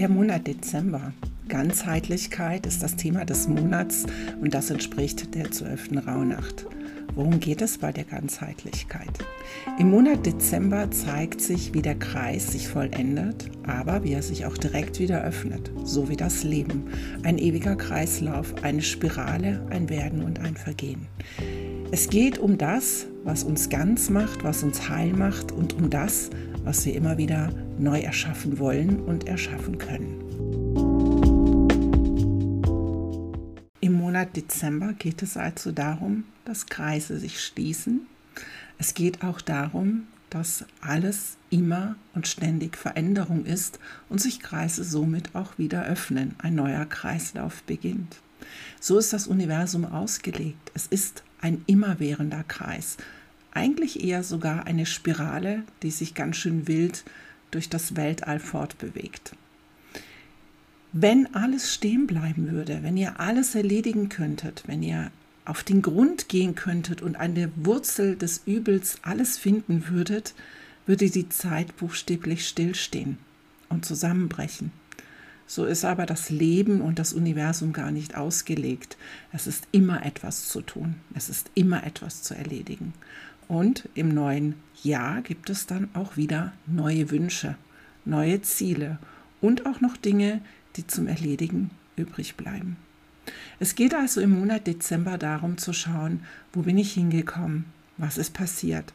Der Monat Dezember. Ganzheitlichkeit ist das Thema des Monats und das entspricht der 12. Rauhnacht. Worum geht es bei der Ganzheitlichkeit? Im Monat Dezember zeigt sich, wie der Kreis sich vollendet, aber wie er sich auch direkt wieder öffnet, so wie das Leben. Ein ewiger Kreislauf, eine Spirale, ein Werden und ein Vergehen. Es geht um das, was uns ganz macht, was uns heil macht und um das, was wir immer wieder neu erschaffen wollen und erschaffen können. Im Monat Dezember geht es also darum, dass Kreise sich schließen. Es geht auch darum, dass alles immer und ständig Veränderung ist und sich Kreise somit auch wieder öffnen. Ein neuer Kreislauf beginnt. So ist das Universum ausgelegt. Es ist ein immerwährender Kreis. Eigentlich eher sogar eine Spirale, die sich ganz schön wild durch das Weltall fortbewegt. Wenn alles stehen bleiben würde, wenn ihr alles erledigen könntet, wenn ihr auf den Grund gehen könntet und an der Wurzel des Übels alles finden würdet, würde die Zeit buchstäblich stillstehen und zusammenbrechen. So ist aber das Leben und das Universum gar nicht ausgelegt. Es ist immer etwas zu tun. Es ist immer etwas zu erledigen. Und im neuen Jahr gibt es dann auch wieder neue Wünsche, neue Ziele und auch noch Dinge, die zum Erledigen übrig bleiben. Es geht also im Monat Dezember darum zu schauen, wo bin ich hingekommen, was ist passiert.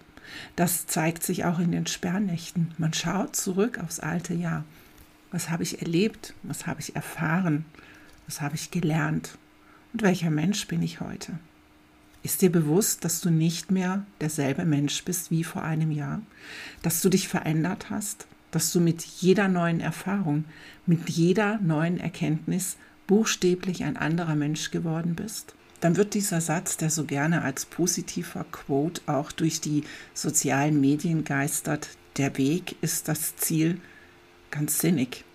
Das zeigt sich auch in den Sperrnächten. Man schaut zurück aufs alte Jahr. Was habe ich erlebt? Was habe ich erfahren? Was habe ich gelernt? Und welcher Mensch bin ich heute? Ist dir bewusst, dass du nicht mehr derselbe Mensch bist wie vor einem Jahr? Dass du dich verändert hast? Dass du mit jeder neuen Erfahrung, mit jeder neuen Erkenntnis buchstäblich ein anderer Mensch geworden bist? Dann wird dieser Satz, der so gerne als positiver Quote auch durch die sozialen Medien geistert, der Weg ist das Ziel, ganz sinnig.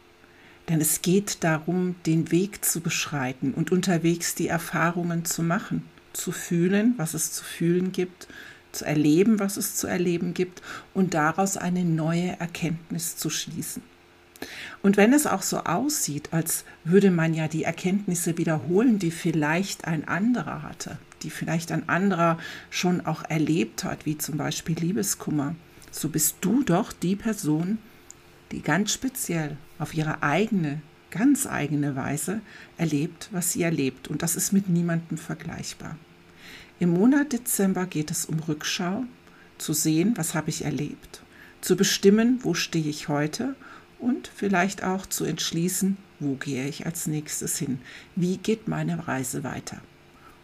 Denn es geht darum, den Weg zu beschreiten und unterwegs die Erfahrungen zu machen, zu fühlen, was es zu fühlen gibt, zu erleben, was es zu erleben gibt und daraus eine neue Erkenntnis zu schließen. Und wenn es auch so aussieht, als würde man ja die Erkenntnisse wiederholen, die vielleicht ein anderer hatte, die vielleicht ein anderer schon auch erlebt hat, wie zum Beispiel Liebeskummer, so bist du doch die Person, die ganz speziell auf ihre eigene, ganz eigene Weise erlebt, was sie erlebt. Und das ist mit niemandem vergleichbar. Im Monat Dezember geht es um Rückschau, zu sehen, was habe ich erlebt, zu bestimmen, wo stehe ich heute und vielleicht auch zu entschließen, wo gehe ich als nächstes hin, wie geht meine Reise weiter.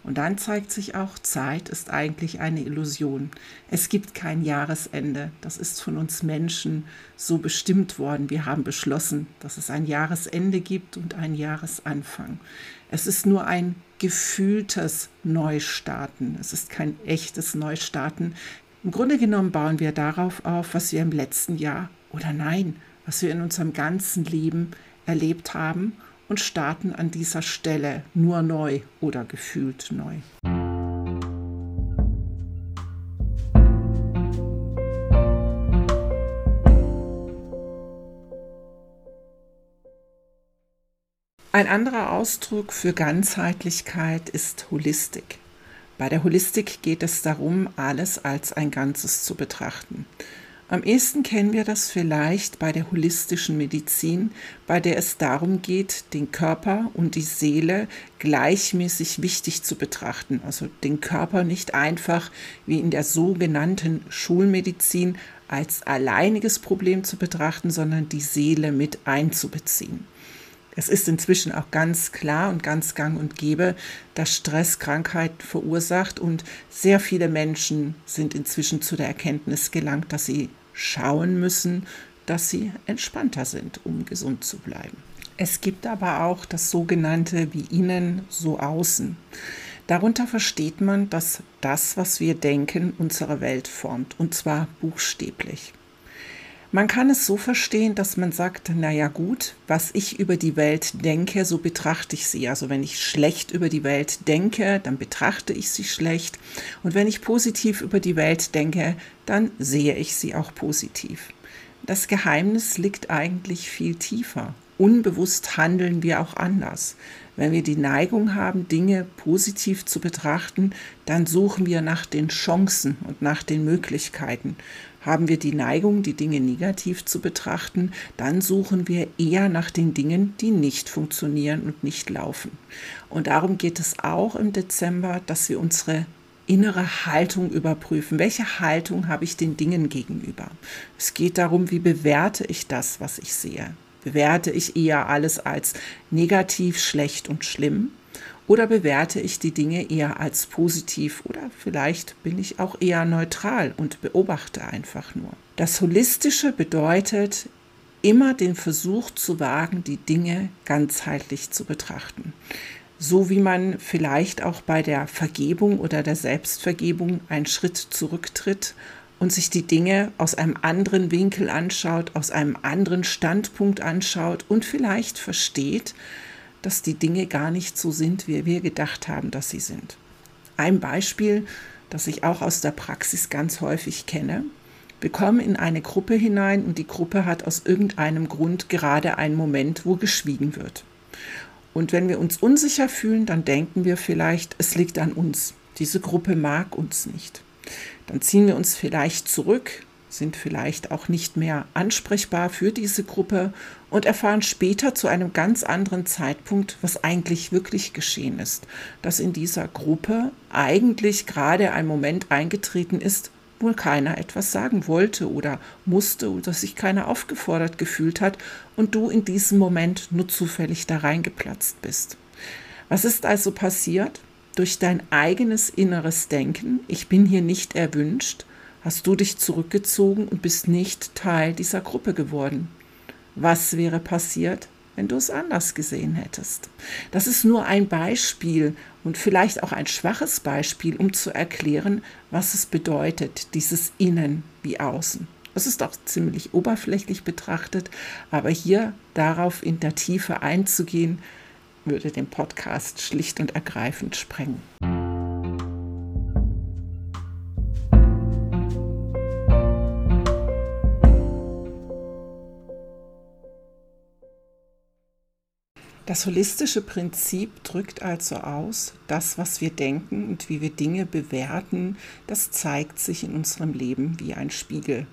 Und dann zeigt sich auch, Zeit ist eigentlich eine Illusion. Es gibt kein Jahresende. Das ist von uns Menschen so bestimmt worden. Wir haben beschlossen, dass es ein Jahresende gibt und ein Jahresanfang. Es ist nur ein gefühltes Neustarten. Es ist kein echtes Neustarten. Im Grunde genommen bauen wir darauf auf, was wir im letzten Jahr oder nein, was wir in unserem ganzen Leben erlebt haben und starten an dieser Stelle nur neu oder gefühlt neu. Ein anderer Ausdruck für Ganzheitlichkeit ist Holistik. Bei der Holistik geht es darum, alles als ein Ganzes zu betrachten. Am ehesten kennen wir das vielleicht bei der holistischen Medizin, bei der es darum geht, den Körper und die Seele gleichmäßig wichtig zu betrachten. Also den Körper nicht einfach wie in der sogenannten Schulmedizin als alleiniges Problem zu betrachten, sondern die Seele mit einzubeziehen. Es ist inzwischen auch ganz klar und ganz gang und gäbe, dass Stress Krankheiten verursacht und sehr viele Menschen sind inzwischen zu der Erkenntnis gelangt, dass sie schauen müssen, dass sie entspannter sind, um gesund zu bleiben. Es gibt aber auch das sogenannte wie innen, so außen. Darunter versteht man, dass das, was wir denken, unsere Welt formt, und zwar buchstäblich. Man kann es so verstehen, dass man sagt, naja gut, was ich über die Welt denke, so betrachte ich sie. Also wenn ich schlecht über die Welt denke, dann betrachte ich sie schlecht. Und wenn ich positiv über die Welt denke, dann sehe ich sie auch positiv. Das Geheimnis liegt eigentlich viel tiefer. unbewusst handeln wir auch anders. Wenn wir die Neigung haben, Dinge positiv zu betrachten, dann suchen wir nach den Chancen und nach den Möglichkeiten. Haben wir die Neigung, die Dinge negativ zu betrachten, dann suchen wir eher nach den Dingen, die nicht funktionieren und nicht laufen. Und darum geht es auch im Dezember, dass wir unsere innere Haltung überprüfen. Welche Haltung habe ich den Dingen gegenüber? Es geht darum, wie bewerte ich das, was ich sehe. Bewerte ich eher alles als negativ, schlecht und schlimm? Oder bewerte ich die Dinge eher als positiv? Oder vielleicht bin ich auch eher neutral und beobachte einfach nur. Das Holistische bedeutet, immer den Versuch zu wagen, die Dinge ganzheitlich zu betrachten so wie man vielleicht auch bei der Vergebung oder der Selbstvergebung einen Schritt zurücktritt und sich die Dinge aus einem anderen Winkel anschaut, aus einem anderen Standpunkt anschaut und vielleicht versteht, dass die Dinge gar nicht so sind, wie wir gedacht haben, dass sie sind. Ein Beispiel, das ich auch aus der Praxis ganz häufig kenne. Wir kommen in eine Gruppe hinein und die Gruppe hat aus irgendeinem Grund gerade einen Moment, wo geschwiegen wird. Und wenn wir uns unsicher fühlen, dann denken wir vielleicht, es liegt an uns. Diese Gruppe mag uns nicht. Dann ziehen wir uns vielleicht zurück, sind vielleicht auch nicht mehr ansprechbar für diese Gruppe und erfahren später zu einem ganz anderen Zeitpunkt, was eigentlich wirklich geschehen ist. Dass in dieser Gruppe eigentlich gerade ein Moment eingetreten ist, wohl keiner etwas sagen wollte oder musste oder sich keiner aufgefordert gefühlt hat und du in diesem Moment nur zufällig da reingeplatzt bist. Was ist also passiert? Durch dein eigenes inneres Denken, ich bin hier nicht erwünscht, hast du dich zurückgezogen und bist nicht Teil dieser Gruppe geworden. Was wäre passiert, wenn du es anders gesehen hättest. Das ist nur ein Beispiel und vielleicht auch ein schwaches Beispiel, um zu erklären, was es bedeutet, dieses Innen wie Außen. Das ist auch ziemlich oberflächlich betrachtet, aber hier darauf in der Tiefe einzugehen, würde den Podcast schlicht und ergreifend sprengen. Das holistische Prinzip drückt also aus, das, was wir denken und wie wir Dinge bewerten, das zeigt sich in unserem Leben wie ein Spiegel.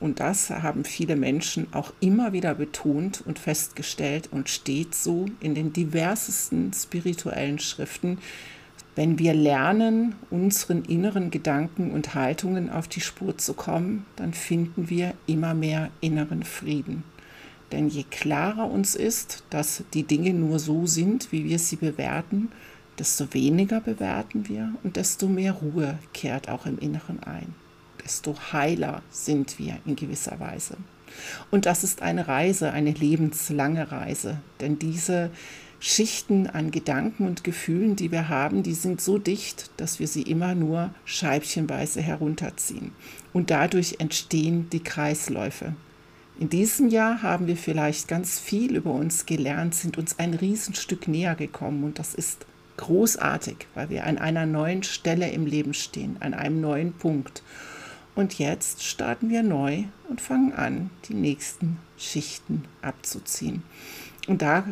Und das haben viele Menschen auch immer wieder betont und festgestellt und steht so in den diversesten spirituellen Schriften. Wenn wir lernen, unseren inneren Gedanken und Haltungen auf die Spur zu kommen, dann finden wir immer mehr inneren Frieden. Denn je klarer uns ist, dass die Dinge nur so sind, wie wir sie bewerten, desto weniger bewerten wir und desto mehr Ruhe kehrt auch im Inneren ein. Desto heiler sind wir in gewisser Weise. Und das ist eine Reise, eine lebenslange Reise. Denn diese Schichten an Gedanken und Gefühlen, die wir haben, die sind so dicht, dass wir sie immer nur scheibchenweise herunterziehen. Und dadurch entstehen die Kreisläufe. In diesem Jahr haben wir vielleicht ganz viel über uns gelernt, sind uns ein Riesenstück näher gekommen und das ist großartig, weil wir an einer neuen Stelle im Leben stehen, an einem neuen Punkt. Und jetzt starten wir neu und fangen an, die nächsten Schichten abzuziehen. Und da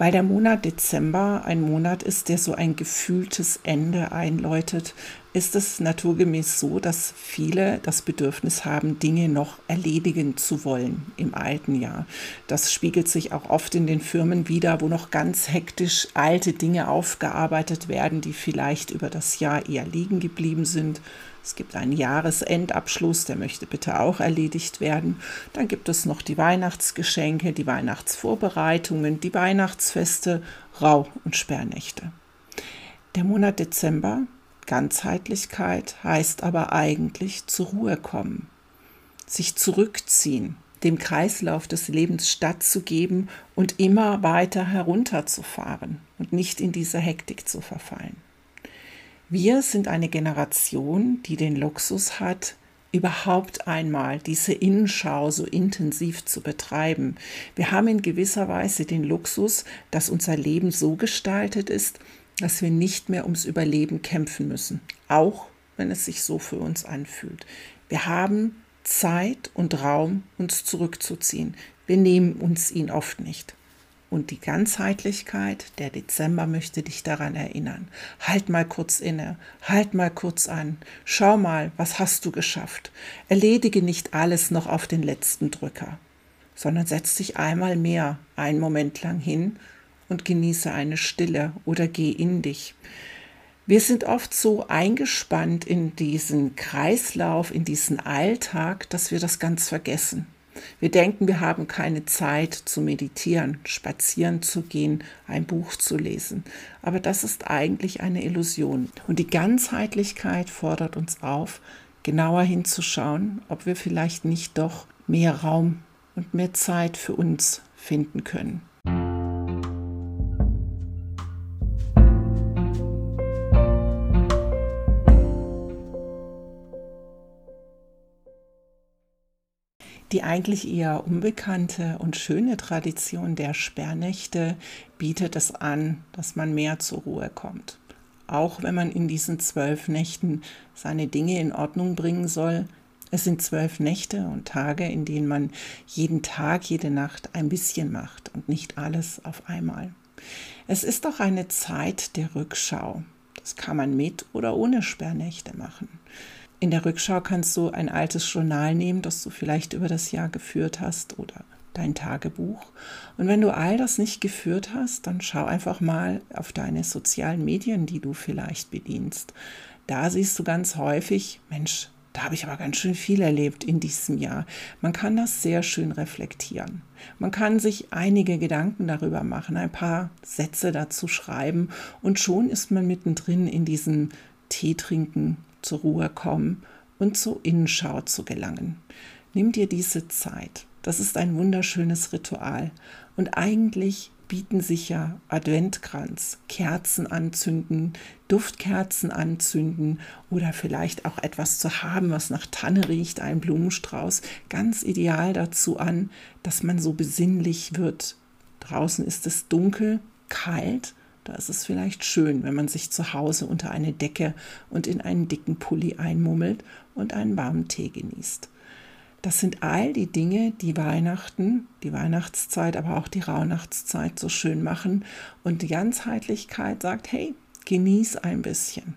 weil der Monat Dezember ein Monat ist, der so ein gefühltes Ende einläutet, ist es naturgemäß so, dass viele das Bedürfnis haben, Dinge noch erledigen zu wollen im alten Jahr. Das spiegelt sich auch oft in den Firmen wieder, wo noch ganz hektisch alte Dinge aufgearbeitet werden, die vielleicht über das Jahr eher liegen geblieben sind es gibt einen Jahresendabschluss, der möchte bitte auch erledigt werden. Dann gibt es noch die Weihnachtsgeschenke, die Weihnachtsvorbereitungen, die Weihnachtsfeste, Rauch- und Sperrnächte. Der Monat Dezember, Ganzheitlichkeit, heißt aber eigentlich zur Ruhe kommen, sich zurückziehen, dem Kreislauf des Lebens stattzugeben und immer weiter herunterzufahren und nicht in diese Hektik zu verfallen. Wir sind eine Generation, die den Luxus hat, überhaupt einmal diese Innenschau so intensiv zu betreiben. Wir haben in gewisser Weise den Luxus, dass unser Leben so gestaltet ist, dass wir nicht mehr ums Überleben kämpfen müssen, auch wenn es sich so für uns anfühlt. Wir haben Zeit und Raum, uns zurückzuziehen. Wir nehmen uns ihn oft nicht. Und die Ganzheitlichkeit, der Dezember möchte dich daran erinnern. Halt mal kurz inne, halt mal kurz an, schau mal, was hast du geschafft. Erledige nicht alles noch auf den letzten Drücker, sondern setz dich einmal mehr einen Moment lang hin und genieße eine Stille oder geh in dich. Wir sind oft so eingespannt in diesen Kreislauf, in diesen Alltag, dass wir das ganz vergessen. Wir denken, wir haben keine Zeit zu meditieren, spazieren zu gehen, ein Buch zu lesen. Aber das ist eigentlich eine Illusion. Und die Ganzheitlichkeit fordert uns auf, genauer hinzuschauen, ob wir vielleicht nicht doch mehr Raum und mehr Zeit für uns finden können. Eigentlich eher unbekannte und schöne Tradition der Sperrnächte bietet es an, dass man mehr zur Ruhe kommt. Auch wenn man in diesen zwölf Nächten seine Dinge in Ordnung bringen soll. Es sind zwölf Nächte und Tage, in denen man jeden Tag, jede Nacht ein bisschen macht und nicht alles auf einmal. Es ist doch eine Zeit der Rückschau. Das kann man mit oder ohne Sperrnächte machen. In der Rückschau kannst du ein altes Journal nehmen, das du vielleicht über das Jahr geführt hast oder dein Tagebuch. Und wenn du all das nicht geführt hast, dann schau einfach mal auf deine sozialen Medien, die du vielleicht bedienst. Da siehst du ganz häufig, Mensch, da habe ich aber ganz schön viel erlebt in diesem Jahr. Man kann das sehr schön reflektieren. Man kann sich einige Gedanken darüber machen, ein paar Sätze dazu schreiben und schon ist man mittendrin in diesem Tee trinken zur Ruhe kommen und zur Innenschau zu gelangen. Nimm dir diese Zeit. Das ist ein wunderschönes Ritual. Und eigentlich bieten sich ja Adventkranz, Kerzen anzünden, Duftkerzen anzünden oder vielleicht auch etwas zu haben, was nach Tanne riecht, ein Blumenstrauß, ganz ideal dazu an, dass man so besinnlich wird. Draußen ist es dunkel, kalt da ist es vielleicht schön, wenn man sich zu Hause unter eine Decke und in einen dicken Pulli einmummelt und einen warmen Tee genießt. Das sind all die Dinge, die Weihnachten, die Weihnachtszeit, aber auch die Rauhnachtszeit so schön machen. Und die Ganzheitlichkeit sagt, hey, genieß ein bisschen.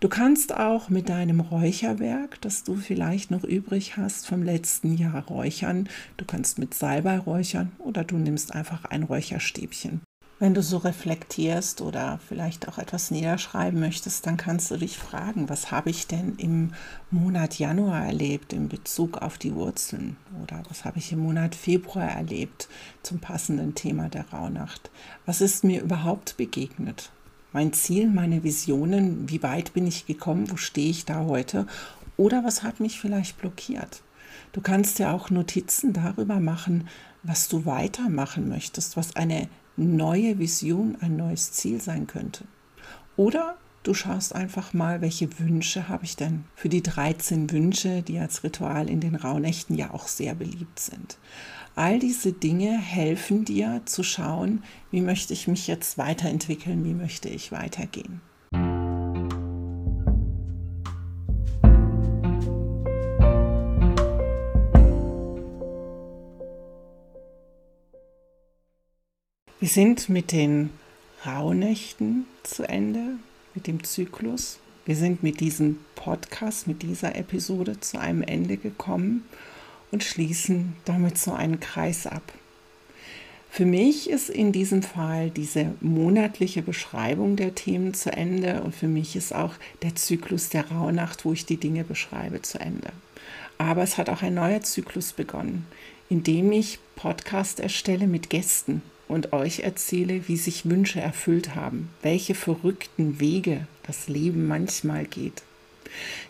Du kannst auch mit deinem Räucherwerk, das du vielleicht noch übrig hast vom letzten Jahr räuchern. Du kannst mit Salbei räuchern oder du nimmst einfach ein Räucherstäbchen. Wenn du so reflektierst oder vielleicht auch etwas niederschreiben möchtest, dann kannst du dich fragen, was habe ich denn im Monat Januar erlebt in Bezug auf die Wurzeln oder was habe ich im Monat Februar erlebt zum passenden Thema der Rauhnacht? Was ist mir überhaupt begegnet? Mein Ziel, meine Visionen, wie weit bin ich gekommen, wo stehe ich da heute oder was hat mich vielleicht blockiert? Du kannst ja auch Notizen darüber machen, was du weitermachen möchtest, was eine neue Vision, ein neues Ziel sein könnte. Oder du schaust einfach mal, welche Wünsche habe ich denn für die 13 Wünsche, die als Ritual in den Rauhnächten ja auch sehr beliebt sind. All diese Dinge helfen dir zu schauen, wie möchte ich mich jetzt weiterentwickeln, wie möchte ich weitergehen. Wir sind mit den Rauhnächten zu Ende, mit dem Zyklus. Wir sind mit diesem Podcast, mit dieser Episode zu einem Ende gekommen und schließen damit so einen Kreis ab. Für mich ist in diesem Fall diese monatliche Beschreibung der Themen zu Ende und für mich ist auch der Zyklus der Rauhnacht, wo ich die Dinge beschreibe, zu Ende. Aber es hat auch ein neuer Zyklus begonnen, in dem ich Podcast erstelle mit Gästen und euch erzähle, wie sich Wünsche erfüllt haben, welche verrückten Wege das Leben manchmal geht.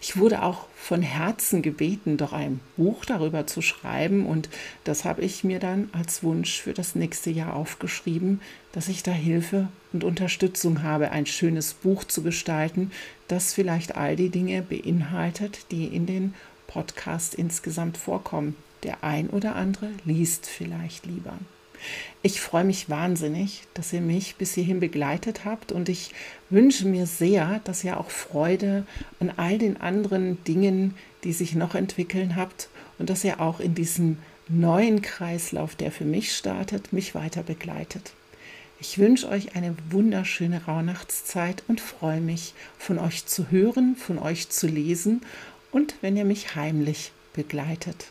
Ich wurde auch von Herzen gebeten, doch ein Buch darüber zu schreiben und das habe ich mir dann als Wunsch für das nächste Jahr aufgeschrieben, dass ich da Hilfe und Unterstützung habe, ein schönes Buch zu gestalten, das vielleicht all die Dinge beinhaltet, die in den Podcast insgesamt vorkommen. Der ein oder andere liest vielleicht lieber. Ich freue mich wahnsinnig, dass ihr mich bis hierhin begleitet habt und ich wünsche mir sehr, dass ihr auch Freude an all den anderen Dingen, die sich noch entwickeln habt und dass ihr auch in diesem neuen Kreislauf, der für mich startet, mich weiter begleitet. Ich wünsche euch eine wunderschöne Rauhnachtszeit und freue mich, von euch zu hören, von euch zu lesen und wenn ihr mich heimlich begleitet.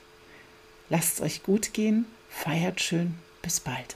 Lasst es euch gut gehen, feiert schön, bis bald.